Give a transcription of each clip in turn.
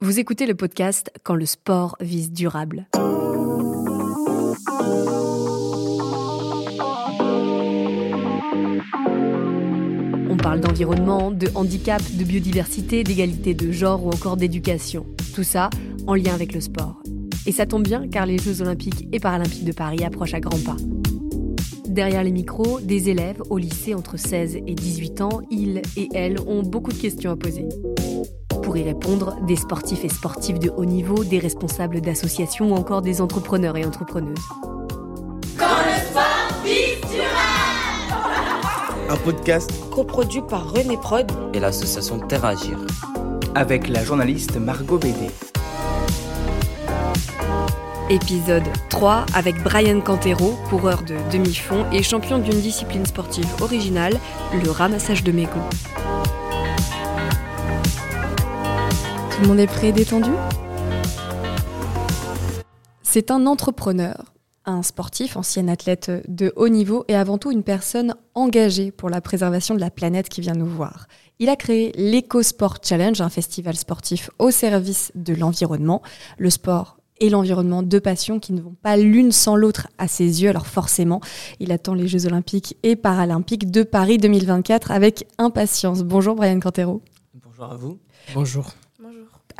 Vous écoutez le podcast Quand le sport vise durable. On parle d'environnement, de handicap, de biodiversité, d'égalité de genre ou encore d'éducation. Tout ça en lien avec le sport. Et ça tombe bien car les Jeux olympiques et paralympiques de Paris approchent à grands pas. Derrière les micros, des élèves au lycée entre 16 et 18 ans, ils et elles ont beaucoup de questions à poser. Pour y répondre, des sportifs et sportives de haut niveau, des responsables d'associations ou encore des entrepreneurs et entrepreneuses. Quand le sport durable Un podcast coproduit par René Prod et l'association Terre Agir. Avec la journaliste Margot Bédé. Épisode 3 avec Brian Cantero, coureur de demi-fond et champion d'une discipline sportive originale, le ramassage de mégots. Tout le monde est prêt et détendu C'est un entrepreneur, un sportif, ancien athlète de haut niveau et avant tout une personne engagée pour la préservation de la planète qui vient nous voir. Il a créé l'EcoSport Challenge, un festival sportif au service de l'environnement. Le sport et l'environnement, deux passions qui ne vont pas l'une sans l'autre à ses yeux. Alors forcément, il attend les Jeux olympiques et paralympiques de Paris 2024 avec impatience. Bonjour Brian Cantero. Bonjour à vous. Bonjour.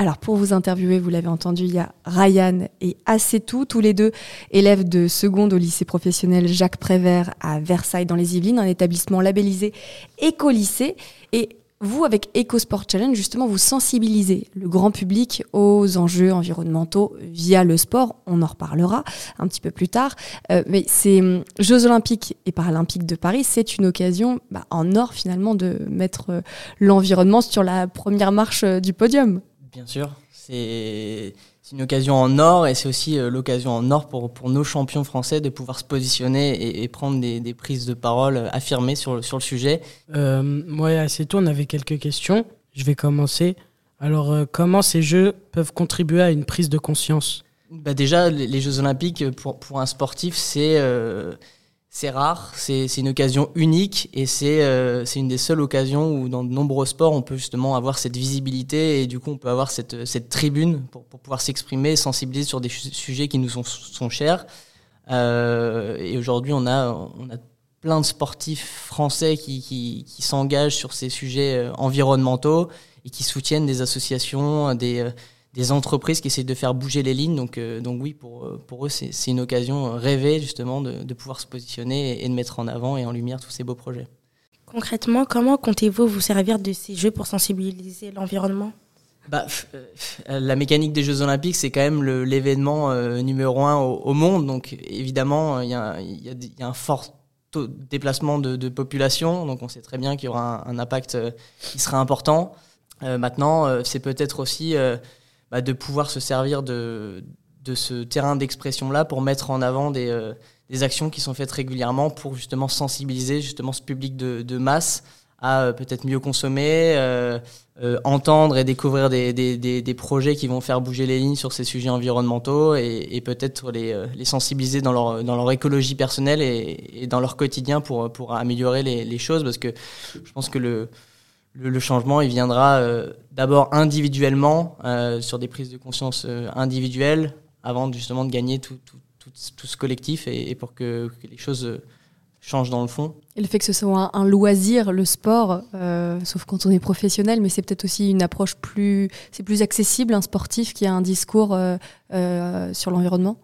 Alors pour vous interviewer, vous l'avez entendu, il y a Ryan et Assetou, tous les deux élèves de seconde au lycée professionnel Jacques Prévert à Versailles dans les Yvelines, un établissement labellisé Écolycée. Et vous, avec EcoSport Challenge, justement, vous sensibilisez le grand public aux enjeux environnementaux via le sport. On en reparlera un petit peu plus tard. Euh, mais ces hum, Jeux olympiques et paralympiques de Paris, c'est une occasion bah, en or, finalement, de mettre euh, l'environnement sur la première marche euh, du podium. Bien sûr, c'est une occasion en or et c'est aussi euh, l'occasion en or pour, pour nos champions français de pouvoir se positionner et, et prendre des, des, prises de parole affirmées sur, sur le sujet. Euh, moi et tout, on avait quelques questions. Je vais commencer. Alors, euh, comment ces Jeux peuvent contribuer à une prise de conscience? Bah Déjà, les, les Jeux olympiques, pour, pour un sportif, c'est... Euh, c'est rare, c'est une occasion unique et c'est euh, une des seules occasions où dans de nombreux sports on peut justement avoir cette visibilité et du coup on peut avoir cette, cette tribune pour, pour pouvoir s'exprimer, sensibiliser sur des sujets qui nous sont, sont chers. Euh, et aujourd'hui on a, on a plein de sportifs français qui, qui, qui s'engagent sur ces sujets euh, environnementaux et qui soutiennent des associations, des des entreprises qui essayent de faire bouger les lignes. Donc, euh, donc oui, pour, pour eux, c'est une occasion rêvée justement de, de, pouvoir se positionner et, et de mettre en avant et en lumière tous ces beaux projets. Concrètement, comment comptez-vous vous servir de ces jeux pour sensibiliser l'environnement? Bah, euh, la mécanique des Jeux Olympiques, c'est quand même l'événement euh, numéro un au, au, monde. Donc évidemment, il y, y, y, a un fort taux de déplacement de, de, population. Donc on sait très bien qu'il y aura un, un, impact euh, qui sera important. maintenant, c'est peut-être aussi bah, de pouvoir se servir de, de ce terrain d'expression-là pour mettre en avant des, euh, des, actions qui sont faites régulièrement pour justement sensibiliser justement ce public de, de masse à euh, peut-être mieux consommer, euh, euh, entendre et découvrir des, des, des, projets qui vont faire bouger les lignes sur ces sujets environnementaux et, et peut-être les, les sensibiliser dans leur, dans leur écologie personnelle et, et dans leur quotidien pour, pour améliorer les, les choses parce que je pense que le, le, changement, il viendra euh, d'abord individuellement, euh, sur des prises de conscience euh, individuelles, avant justement de gagner tout, tout, tout, ce collectif et, pour que, les choses changent dans le fond. Et le fait que ce soit un, un loisir, le sport, sauf quand on est professionnel, mais c'est peut-être aussi une approche plus, plus accessible, un sportif qui a un discours sur l'environnement?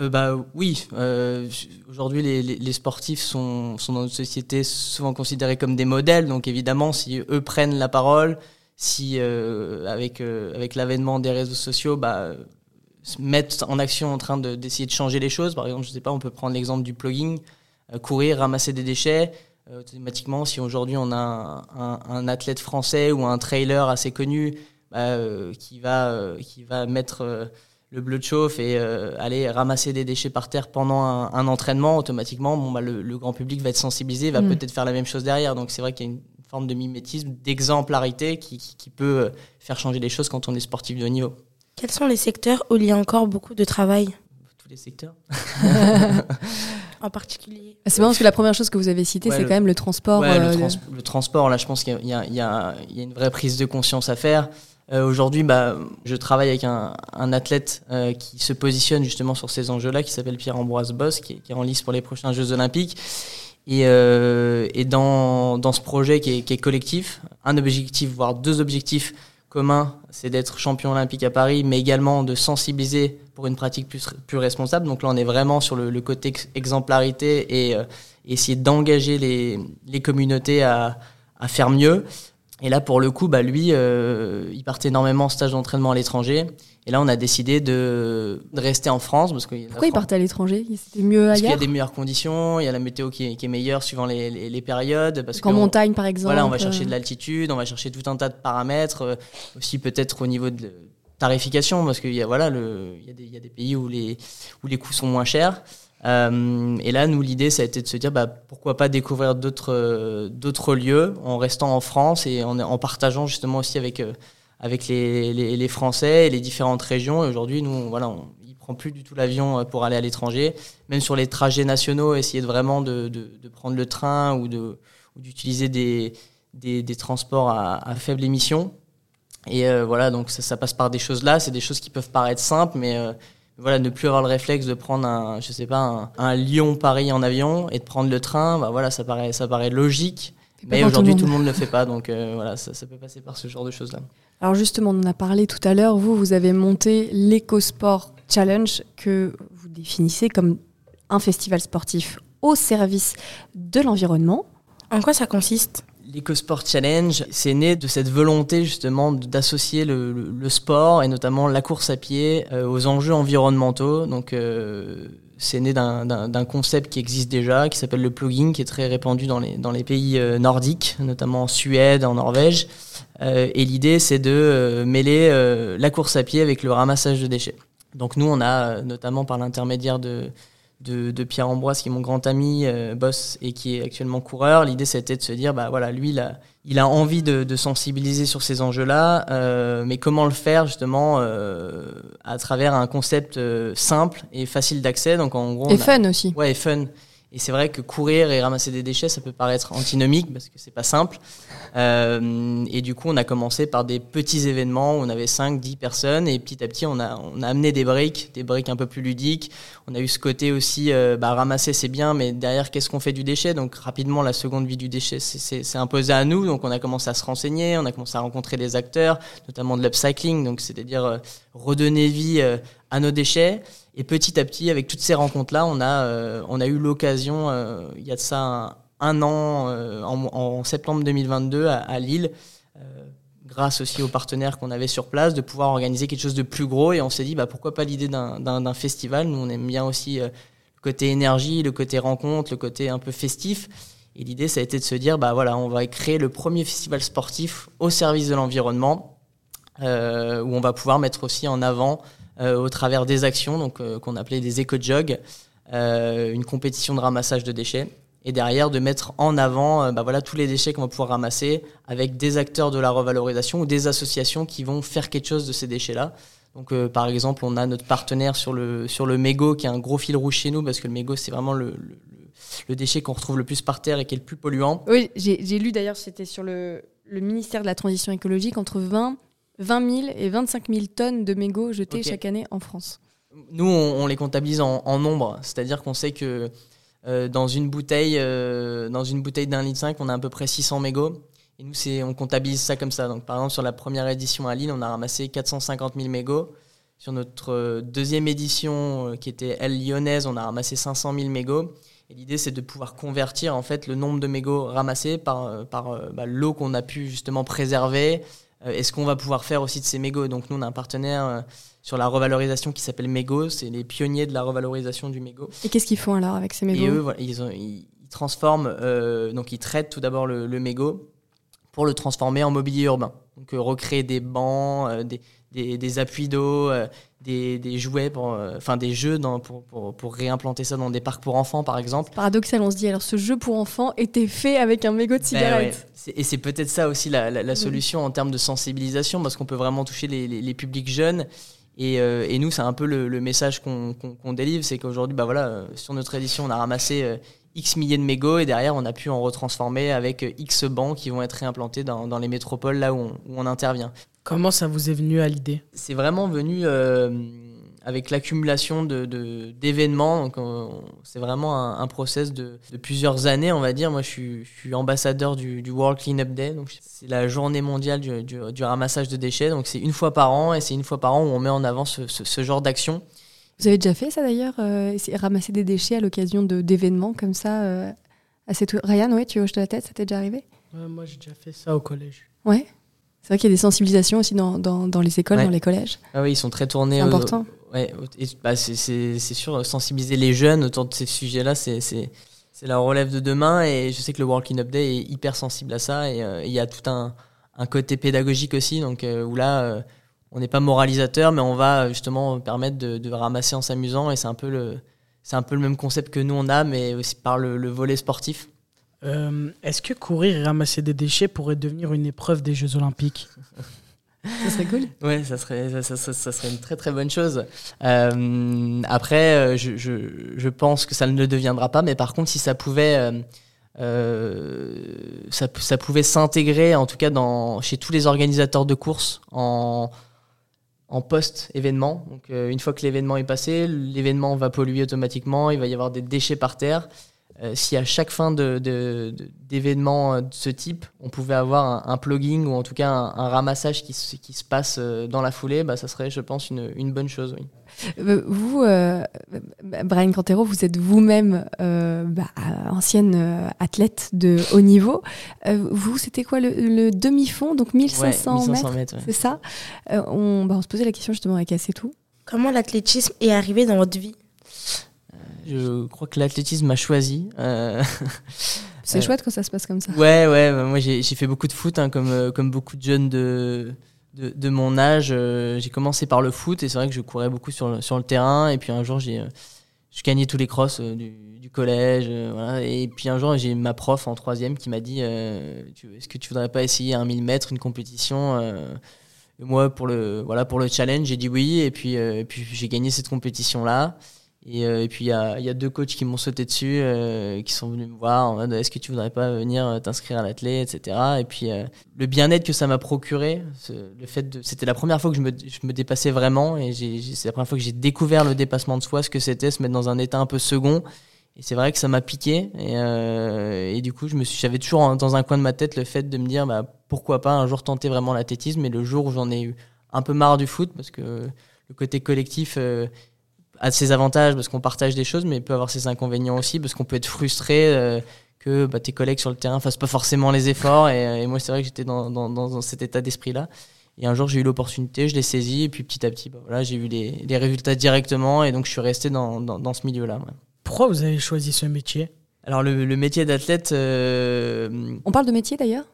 Euh, bah oui, euh, aujourd'hui les, les, les, sportifs sont, sont dans notre société souvent considérés comme des modèles, donc évidemment si eux prennent la parole, si euh, avec avec l'avènement des réseaux sociaux, bah se mettent en action en train d'essayer de, changer les choses. Par exemple, je sais pas, on peut prendre l'exemple du plugging, courir, ramasser des déchets. automatiquement, si aujourd'hui on a un, un, un, athlète français ou un trailer assez connu bah, qui va qui va mettre le bleu de chauffe et euh, aller ramasser des déchets par terre pendant un, un entraînement, automatiquement, bon, bah, le, le, grand public va être sensibilisé, va mmh. peut-être faire la même chose derrière. Donc c'est vrai qu'il y a une forme de mimétisme, d'exemplarité qui, qui, peut faire changer les choses quand on est sportif de haut niveau. Quels sont les secteurs où il y a encore beaucoup de travail? Tous les secteurs. en particulier C'est marrant parce que la première chose que vous avez citée, ouais, c'est quand même le transport. Ouais, euh, le, trans le, transport, là, je pense qu'il y, y, y, y, a une vraie prise de conscience à faire. Euh, Aujourd'hui, bah, je travaille avec un, un athlète euh, qui se positionne justement sur ces enjeux-là, qui s'appelle Pierre-Ambroise Boss, qui, qui est en lice pour les prochains Jeux Olympiques. Et, euh, et dans, dans ce projet qui est, qui est collectif, un objectif, voire deux objectifs communs, c'est d'être champion olympique à Paris, mais également de sensibiliser pour une pratique plus, plus responsable. Donc là, on est vraiment sur le, le côté ex- exemplarité et euh, essayer d'engager les, les communautés à, à faire mieux. Et là, pour le coup, bah, lui, euh, il partait énormément en stage d'entraînement à l'étranger. Et là, on a décidé de, de rester en France. Parce que Pourquoi il partait à l'étranger? C'était mieux Parce qu'il y a ailleurs? des meilleures conditions, il y a la météo qui est, qui est meilleure suivant les, les, les périodes. Parce Qu'en que on- montagne, par exemple voilà, on va chercher euh, de l'altitude, on va chercher tout un tas de paramètres, euh, aussi peut-être au niveau de tarification, parce qu'il y a voilà, le, il y a des, il y a des pays où les où les coûts sont moins chers. Euh, et là, nous, l'idée, ça a été de se dire, bah, pourquoi pas découvrir d'autres euh, d'autres lieux en restant en France et en, partageant justement aussi avec euh, les, Français et les différentes régions. Et aujourd'hui, nous, on- voilà, on, prend plus du tout l'avion pour aller à l'étranger, même sur les trajets nationaux, essayer de vraiment de, prendre le train ou d'utiliser des, transports à, faible émission. Et voilà, donc ça, passe par des choses là. C'est des choses qui peuvent paraître simples, mais voilà, ne plus avoir le réflexe de prendre un, je sais pas, un, un Lyon-Paris en avion et de prendre le train, bah voilà, ça paraît, ça paraît logique. Mais aujourd'hui, tout le monde ne le fait pas, donc euh, voilà, ça, ça peut passer par ce genre de choses-là. Alors justement, on en a parlé tout à l'heure. Vous, vous avez monté l'EcoSport Challenge que vous définissez comme un festival sportif au service de l'environnement. En quoi ça consiste? L'EcoSport Challenge, c'est né de cette volonté justement d'associer le, sport et notamment la course à pied euh, aux enjeux environnementaux. Donc, euh, c'est né d'un- concept qui existe déjà, qui s'appelle le plugging, qui est très répandu dans les, pays euh, nordiques, notamment en Suède, en Norvège. Et l'idée, c'est de mêler la course à pied avec le ramassage de déchets. Donc nous, on a notamment par l'intermédiaire de, de, de Pierre Ambroise, qui est mon grand ami, euh, boss, et qui est actuellement coureur. L'idée, c'était de se dire, bah voilà, lui, il a, il a envie de, de sensibiliser sur ces enjeux-là, euh, mais comment le faire justement euh, à travers un concept simple et facile d'accès. Donc en gros, Et a- fun aussi. Ouais, et fun. Et c'est vrai que courir et ramasser des déchets, ça peut paraître antinomique parce que c'est pas simple. Euh, et du coup, on a commencé par des petits événements où on avait 5, 10 personnes et petit à petit, on a, on a amené des briques, des briques un peu plus ludiques. On a eu ce côté aussi, euh, bah, ramasser c'est bien, mais derrière, qu'est-ce qu'on fait du déchet? Donc rapidement, la seconde vie du déchet, c'est- imposé à nous. Donc on a commencé à se renseigner, on a commencé à rencontrer des acteurs, notamment de l'upcycling, donc c'est-à-dire euh, redonner vie euh, à nos déchets. Et petit à petit, avec toutes ces rencontres-là, on a, euh, on a eu l'occasion, euh, il y a de ça un, an, euh, en, septembre 2022, à, Lille, grâce aussi aux partenaires qu'on avait sur place, de pouvoir organiser quelque chose de plus gros. Et on s'est dit, bah, pourquoi pas l'idée d'un- festival Nous, on aime bien aussi le côté énergie, le côté rencontre, le côté un peu festif. Et l'idée, ça a été de se dire, bah voilà, on va créer le premier festival sportif au service de l'environnement, où on va pouvoir mettre aussi en avant au travers des actions donc euh, qu'on appelait des éco-jogs, euh, une compétition de ramassage de déchets. Et derrière, de mettre en avant euh, bah voilà, tous les déchets qu'on va pouvoir ramasser avec des acteurs de la revalorisation ou des associations qui vont faire quelque chose de ces déchets-là. Donc, euh, par exemple, on a notre partenaire sur le, sur le mégot qui est un gros fil rouge chez nous parce que le mégot, c'est vraiment le, le, le- déchet qu'on retrouve le plus par terre et qui est le plus polluant. Oui, j'ai lu d'ailleurs, c'était sur le, le ministère de la Transition écologique, entre 20, 20 000 et 25 000 tonnes de mégots jetés Ok. chaque année en France. Nous, on, on les comptabilise en, en nombre, c'est-à-dire qu'on sait que euh, dans une bouteille, euh, dans une bouteille d'un litre 5, on a à peu près 600 mégots. Et nous, c'est, on comptabilise ça comme ça. Donc, par exemple, sur la première édition à Lille, on a ramassé 450 000 mégots. Sur notre euh, deuxième édition, qui était elle lyonnaise, on a ramassé 500 000 mégots. Et l'idée, c'est de pouvoir convertir en fait le nombre de mégots ramassés par, par bah, l'eau qu'on a pu justement préserver. Euh, et ce qu'on va pouvoir faire aussi de ces mégots? Donc, nous, on a un partenaire euh, sur la revalorisation qui s'appelle Mégo. C'est les pionniers de la revalorisation du mégot. Et qu'est-ce qu'ils font alors avec ces Et mégots eux, voilà, ils, ont- ils- ils transforment, euh, donc ils traitent tout d'abord le, le mégot pour le transformer en mobilier urbain. Donc euh, recréer des bancs, euh, des, des, des appuis d'eau, des, des jouets, pour, euh, enfin des jeux dans, pour, pour, pour réimplanter ça dans des parcs pour enfants par exemple. Paradoxal, on se dit alors ce jeu pour enfants était fait avec un mégot de Ben cigarette. ouais. Et c'est peut-être ça aussi la, la- la solution en termes de sensibilisation, parce qu'on peut vraiment toucher les, les- les publics jeunes. Et, euh, et nous, c'est un peu le, le message qu'on délivre, c'est qu'aujourd'hui, bah voilà, euh, sur notre édition, on a ramassé euh, X milliers de mégots et derrière on a pu en retransformer avec X bancs qui vont être réimplantés dans, dans les métropoles là où on, où on intervient. Comment ça vous est venu à l'idée? C'est vraiment venu euh, avec l'accumulation de, de- d'événements. Donc, c'est vraiment un, un process de, de plusieurs années, on va dire. Moi, je suis, je suis ambassadeur du, du World Cleanup Day. Donc, c'est la journée mondiale du, du- du ramassage de déchets. Donc, c'est une fois par an et c'est une fois par an où on met en avant ce, ce- ce genre d'action. Vous avez déjà fait ça d'ailleurs euh, Ramasser des déchets à l'occasion de, d'événements comme ça euh, assez Ryan, ouais, tu hoches de la tête, ça t'est déjà arrivé? Ouais, Moi, j'ai déjà fait ça au collège. Ouais? C'est vrai qu'il y a des sensibilisations aussi dans, dans, dans les écoles, Ouais. dans les collèges. Ah oui, ils sont très tournés. C'est important. Ouais, bah, c'est, sûr, sensibiliser les jeunes autour de ces sujets-là, c'est, c'est, c'est la relève de demain. Et je sais que le World Cleanup Day est hyper sensible à ça. Et euh, il y a tout un, un côté pédagogique aussi, donc euh, où là, euh, on n'est pas moralisateur, mais on va justement permettre de, de ramasser en s'amusant. Et c'est un peu le, c'est un peu le même concept que nous on a, mais aussi par le, le volet sportif. Euh, Est-ce que courir et ramasser des déchets pourrait devenir une épreuve des Jeux Olympiques? Ça serait cool. Ouais, ça serait, ça, ça- ça- ça serait une très très bonne chose. Euh, après, euh, je, je, je pense que ça ne le deviendra pas, mais par contre, si ça pouvait, euh, euh, ça, ça pouvait s'intégrer, en tout cas dans, chez tous les organisateurs de courses en, en post-événement. Donc, euh, une fois que l'événement est passé, l'événement va polluer automatiquement, il va y avoir des déchets par terre. Euh, si à chaque fin de, de- de- d'événements euh, de ce type, on pouvait avoir un, un plugging ou en tout cas un, un ramassage qui, se- qui se passe euh, dans la foulée, bah, ça serait, je pense, une, une bonne chose. Oui. Vous, euh, Brian Cantero, vous êtes vous-même euh, bah, ancienne euh, athlète de haut niveau. Euh, vous, c'était quoi le, le demi-fond, donc 1500, Ouais, 1500 mètres, mètres, ouais. c'est ça? Euh, on, bah, on se posait la question justement avec Assetou. Comment l'athlétisme est arrivé dans votre vie? Je crois que l'athlétisme m'a choisi. Euh, C'est Euh, chouette quand ça se passe comme ça. Ouais, ouais, bah, moi j'ai fait beaucoup de foot, hein, comme, euh, comme beaucoup de jeunes de, de, de mon âge. Euh, j'ai commencé par le foot et c'est vrai que je courais beaucoup sur le, sur le terrain. Et puis un jour, j'ai je gagnais tous les crosses du, du collège. voilà. Et puis un jour, j'ai ma prof en troisième qui m'a dit Est-ce que tu voudrais pas essayer un 1000 mètres, une compétition moi, pour le, voilà, pour le challenge, j'ai dit oui. Et puis, euh, et puis j'ai gagné cette compétition-là. Et, euh, et puis il y a, y a deux coachs qui m'ont sauté dessus, euh, qui sont venus me voir en mode est-ce que tu voudrais pas venir euh, t'inscrire à l'athlé, etc. Et puis euh, le bien-être que ça m'a procuré, le fait de, c'était la première fois que je me, je me dépassais vraiment et c'est la première fois que j'ai découvert le dépassement de soi, ce que c'était, se mettre dans un état un peu second. Et c'est vrai que ça m'a piqué. Et, euh, et du coup, je me j'avais toujours dans un coin de ma tête le fait de me dire bah, pourquoi pas un jour tenter vraiment l'athlétisme. Et le jour où j'en ai eu un peu marre du foot, parce que le côté collectif euh, a ses avantages parce qu'on partage des choses, mais peut avoir ses inconvénients aussi parce qu'on peut être frustré euh, que bah, tes collègues sur le terrain fassent pas forcément les efforts. Et, et moi, c'est vrai que j'étais dans, dans, dans cet état d'esprit-là. Et un jour, j'ai eu l'opportunité, je l'ai saisi, et puis petit à petit, bah, voilà, j'ai eu les, les résultats directement, et donc je suis resté dans, dans, dans ce milieu-là. ouais. Pourquoi vous avez choisi ce métier? Alors, le, le métier d'athlète, euh, On parle de métier d'ailleurs?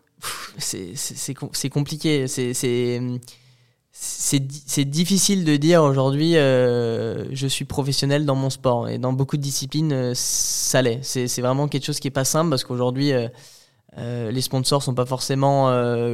c'est c'est- c'est com- c'est compliqué. C'est c'est c'est di- c'est difficile de dire aujourd'hui euh, je suis professionnel dans mon sport et dans beaucoup de disciplines euh, ça l'est. C'est c'est vraiment quelque chose qui est pas simple parce qu'aujourd'hui euh, les sponsors sont pas forcément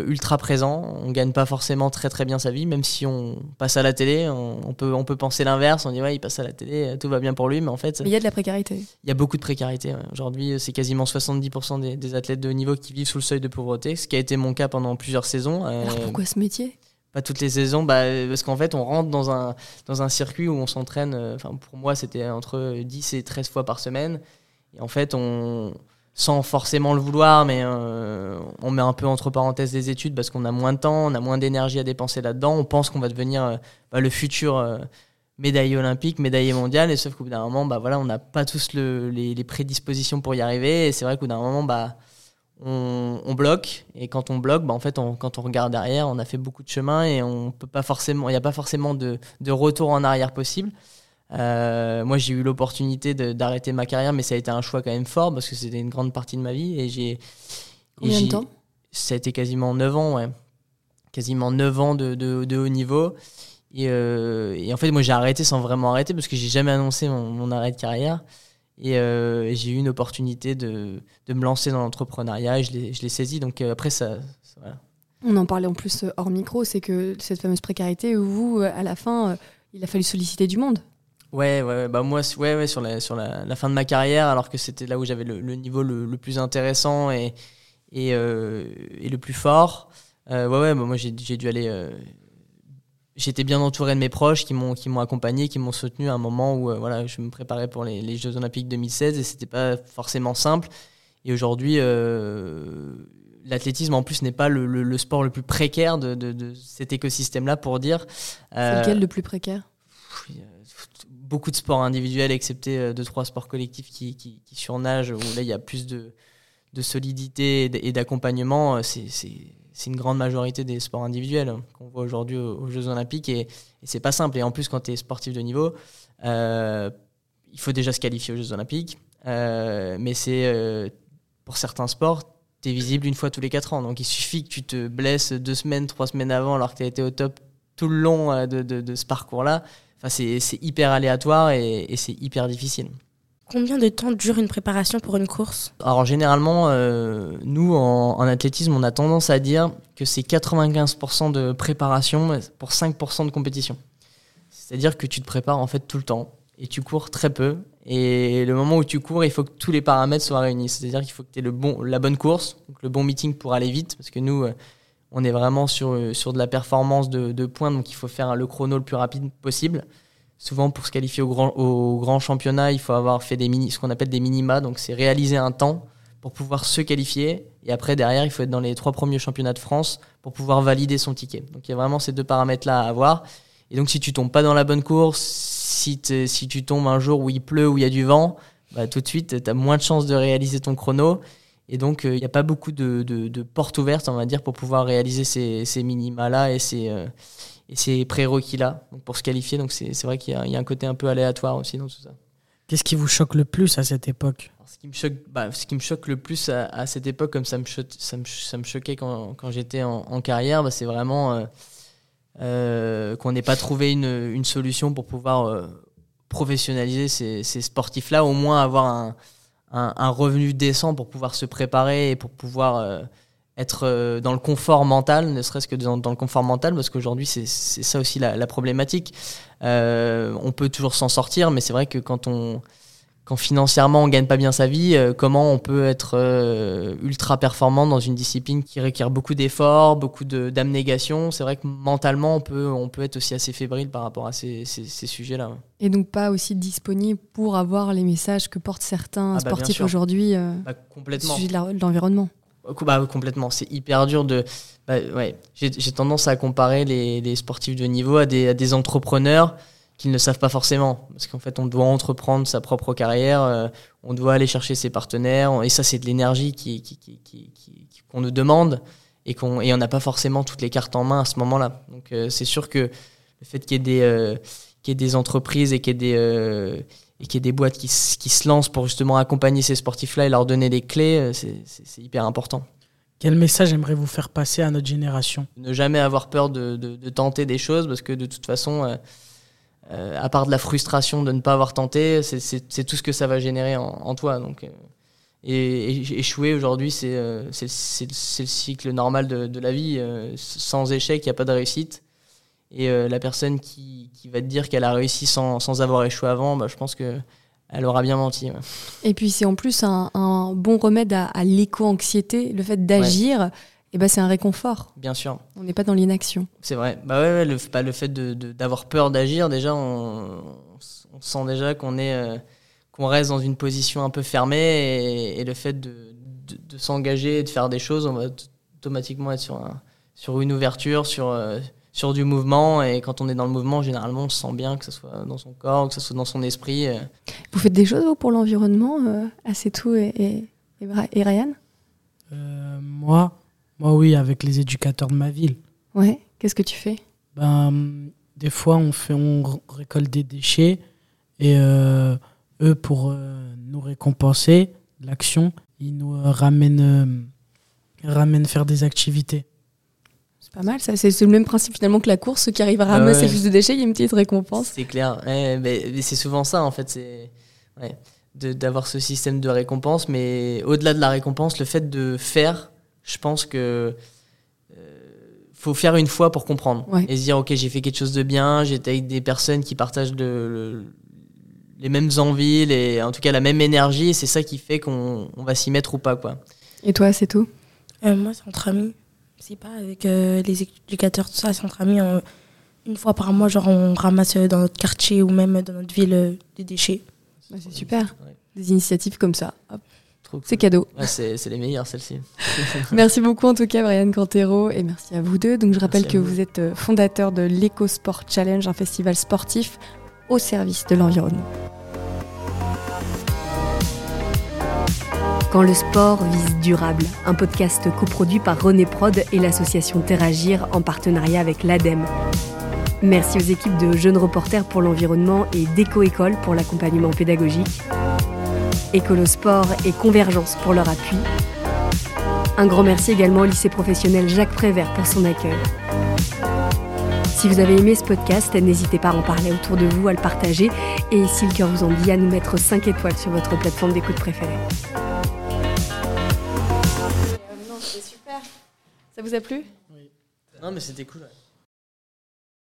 ultra présents. On gagne pas forcément très très bien sa vie, même si on passe à la télé. On, on peut on peut penser l'inverse. On dit ouais il passe à la télé, tout va bien pour lui, mais en fait il y a de la précarité. il y a beaucoup de précarité. ouais. Aujourd'hui, c'est quasiment 70% des, des athlètes de haut niveau qui vivent sous le seuil de pauvreté, ce qui a été mon cas pendant plusieurs saisons. Alors pourquoi ce métier? Toutes les saisons, bah, euh, parce qu'en fait, on rentre dans un, dans un circuit où on s'entraîne. euh, Enfin, pour moi, c'était entre 10 et 13 fois par semaine. Et en fait, on, sans forcément le vouloir, mais euh, on met un peu entre parenthèses les études parce qu'on a moins de temps, on a moins d'énergie à dépenser là-dedans. On pense qu'on va devenir bah, le futur euh, médaillé olympique, médaillé mondial. Et sauf qu'au bout d'un moment, bah, voilà, on n'a pas tous le- les, les prédispositions pour y arriver. Et c'est vrai qu'au bout d'un moment, bah, on, on bloque. Et quand on bloque bah en fait on- quand on regarde derrière on a fait beaucoup de chemin et on peut pas forcément il n'y a pas forcément de, de retour en arrière possible. Euh, moi j'ai eu l'opportunité d'arrêter ma carrière mais ça a été un choix quand même fort parce que c'était une grande partie de ma vie et j'ai Combien de temps? Ça a été quasiment 9 ans ouais. Quasiment 9 ans de, de, de haut niveau. Et, euh, et en fait moi j'ai arrêté sans vraiment arrêter parce que j'ai jamais annoncé mon, mon arrêt de carrière et, euh, et j'ai eu une opportunité de, de me lancer dans l'entrepreneuriat et je l'ai saisi. Donc euh, après, ça, ça- voilà. On en parlait en plus euh, hors micro, c'est que cette fameuse précarité, où vous, à la fin, il a fallu solliciter du monde. Ouais, ouais, bah moi, ouais, ouais, sur la, sur la, la fin de ma carrière, alors que c'était là où j'avais le, le, niveau le, le, plus intéressant et, et, euh, et le plus fort. Euh, ouais, ouais, bah moi j'ai dû aller. Euh, J'étais bien entouré de mes proches qui m'ont qui m'ont accompagné, qui m'ont soutenu à un moment où euh, voilà, je me préparais pour les, les Jeux Olympiques 2016 et c'était pas forcément simple. Et aujourd'hui, l'athlétisme en plus n'est pas le, le, sport le plus précaire de, de, de cet écosystème-là pour dire. C'est lequel le plus précaire? beaucoup de sports individuels, excepté euh, deux, trois sports collectifs qui, qui, qui surnagent, où là, il y a plus de, de solidité et d'accompagnement. Euh, c'est une grande majorité des sports individuels qu'on voit aujourd'hui aux, Jeux Olympiques et, et c'est pas simple. Et en plus, quand tu es sportif de niveau, euh, il faut déjà se qualifier aux Jeux Olympiques. Euh, mais c'est euh, pour certains sports, tu es visible une fois tous les quatre ans. Donc il suffit que tu te blesses deux semaines, trois semaines avant alors que tu as été au top tout le long de, ce parcours-là Enfin, c'est hyper aléatoire et c'est hyper difficile. Combien de temps dure une préparation pour une course? Alors généralement, euh, nous en, athlétisme, on a tendance à dire que c'est 95% de préparation pour 5% de compétition. C'est-à-dire que tu te prépares en fait tout le temps et tu cours très peu. Et le moment où tu cours, il faut que tous les paramètres soient réunis. C'est-à-dire qu'il faut que tu aies le bon, la bonne course, le bon meeting pour aller vite, parce que nous, on est vraiment sur, sur de la performance de, de points, donc il faut faire le chrono le plus rapide possible. Souvent, pour se qualifier au grand, championnat, il faut avoir fait des mini, ce qu'on appelle des minima, donc c'est réaliser un temps pour pouvoir se qualifier. Et après, derrière, il faut être dans les trois premiers championnats de France pour pouvoir valider son ticket. Donc il y a vraiment ces deux paramètres-là à avoir. Et donc si tu tombes pas dans la bonne course, si, tu tombes un jour où il pleut, où il y a du vent, bah, tout de suite, tu as moins de chances de réaliser ton chrono. Et donc, il euh, n'y a pas beaucoup de, portes ouvertes, on va dire, pour pouvoir réaliser ces, minima-là et euh, et ces prérequis-là pour se qualifier. Donc, c'est vrai qu'il y, y, a un côté un peu aléatoire aussi dans tout ça. Qu'est-ce qui vous choque le plus à cette époque? Ce qui, me choque, bah, ce qui me choque le plus à, à cette époque, comme ça me, cho ça me, ça me choquait quand, quand j'étais en, en, carrière, bah, c'est vraiment euh, euh, qu'on n'ait pas trouvé une, une, solution pour pouvoir euh, professionnaliser ces, ces sportifs-là, au moins avoir un un, un, revenu décent pour pouvoir se préparer et pour pouvoir être euh, dans le confort mental, ne serait-ce que dans, dans, le confort mental, parce qu'aujourd'hui, c'est ça aussi la, la problématique. Euh, on peut toujours s'en sortir, mais c'est vrai que quand on quand financièrement on gagne pas bien sa vie, euh, comment on peut être euh, ultra performant dans une discipline qui requiert beaucoup d'efforts, beaucoup d'abnégation? C'est vrai que mentalement on peut, on peut être aussi assez fébrile par rapport à ces, ces, ces sujets-là. Et donc pas aussi disponible pour avoir les messages que portent certains ah bah sportifs aujourd'hui bah, complètement. sujet de l'environnement. Bah, complètement, c'est hyper dur de. Bah, ouais. J'ai tendance à comparer les, les, sportifs de niveau à des, à des entrepreneurs qu'ils ne savent pas forcément. Parce qu'en fait, on doit entreprendre sa propre carrière, euh, on doit aller chercher ses partenaires, et ça, c'est de l'énergie qu'on qui, qui, qui, qu'on nous demande, et, qu'on, et on n'a pas forcément toutes les cartes en main à ce moment-là. Donc, euh, c'est sûr que le fait qu'il y ait des, euh, y ait des entreprises et qu'il y ait des, euh, et qu'il y ait des boîtes qui, qui se lancent pour justement accompagner ces sportifs-là et leur donner des clés, euh, c'est, hyper important. Quel message aimeriez-vous faire passer à notre génération? Ne jamais avoir peur de, de, de, tenter des choses, parce que de toute façon euh, euh, à part de la frustration de ne pas avoir tenté, c'est tout ce que ça va générer en, en toi. Donc, euh, et, et, échouer aujourd'hui, c'est le cycle normal de, de la vie. Sans échec, il n'y a pas de réussite. Et euh, la personne qui, qui, va te dire qu'elle a réussi sans, sans, avoir échoué avant, bah, je pense que elle aura bien menti. Ouais. Et puis c'est en plus un, un, bon remède à, à l'éco-anxiété, le fait d'agir. Ouais et bah, c'est un réconfort. Bien sûr. On n'est pas dans l'inaction. C'est vrai. Bah ouais, ouais le, bah, le fait d'avoir de, de, peur d'agir, déjà, on, on, sent déjà qu'on est euh, qu'on reste dans une position un peu fermée et, et le fait de, de, de s'engager et de faire des choses, on va automatiquement être sur, un, sur une ouverture, sur, euh, sur du mouvement. Et quand on est dans le mouvement, généralement, on se sent bien, que ce soit dans son corps, que ce soit dans son esprit. Euh. Vous faites des choses vous, pour l'environnement, euh, assez tout et, et, et Ryan? Moi, moi, oui, avec les éducateurs de ma ville. Ouais, qu'est-ce que tu fais? Ben, Des fois, on, fait, on récolte des déchets et euh, eux, pour euh, nous récompenser l'action, ils nous euh, ramènent, ramènent faire des activités. C'est pas mal, ça. C'est le même principe finalement que la course. Ceux qui arrivent à ramasser ouais. plus de déchets, il y a une petite récompense. C'est clair. Ouais, mais c'est souvent ça, en fait. C'est. Ouais d'avoir ce système de récompense, mais au-delà de la récompense, le fait de faire, je pense que euh, faut faire une fois pour comprendre ouais. et se dire ok j'ai fait quelque chose de bien, j'étais avec des personnes qui partagent de, le, les mêmes envies, les, en tout cas la même énergie. C'est ça qui fait qu'on on va s'y mettre ou pas, quoi. Et toi, c'est tout? Euh, moi, c'est entre amis. C'est pas avec euh, les éducateurs, tout ça, c'est entre amis. on- une fois par mois, genre, on ramasse euh, dans notre quartier ou même dans notre ville euh, des déchets. Bah, C'est super. Ouais, Des initiatives comme ça. Hop, trop cool. C'est cadeau. Ouais, c'est c'est les meilleures, celles-ci. Merci beaucoup en tout cas Brian Cantero et merci à vous deux. Donc je rappelle que vous. vous êtes fondateur de l'EcoSport Challenge, un festival sportif au service de l'environnement. Quand le sport vise durable, un podcast coproduit par René Prod et l'association Terragir en partenariat avec l'ADEME. Merci aux équipes de Jeunes Reporters pour l'environnement et d'Éco-École pour l'accompagnement pédagogique. Écolosport et Convergence pour leur appui. Un grand merci également au lycée professionnel Jacques Prévert pour son accueil. Si vous avez aimé ce podcast, n'hésitez pas à en parler autour de vous, à le partager et si le cœur vous en dit, à nous mettre 5 étoiles sur votre plateforme d'écoute préférée. Ça vous a plu? Non, mais c'était cool.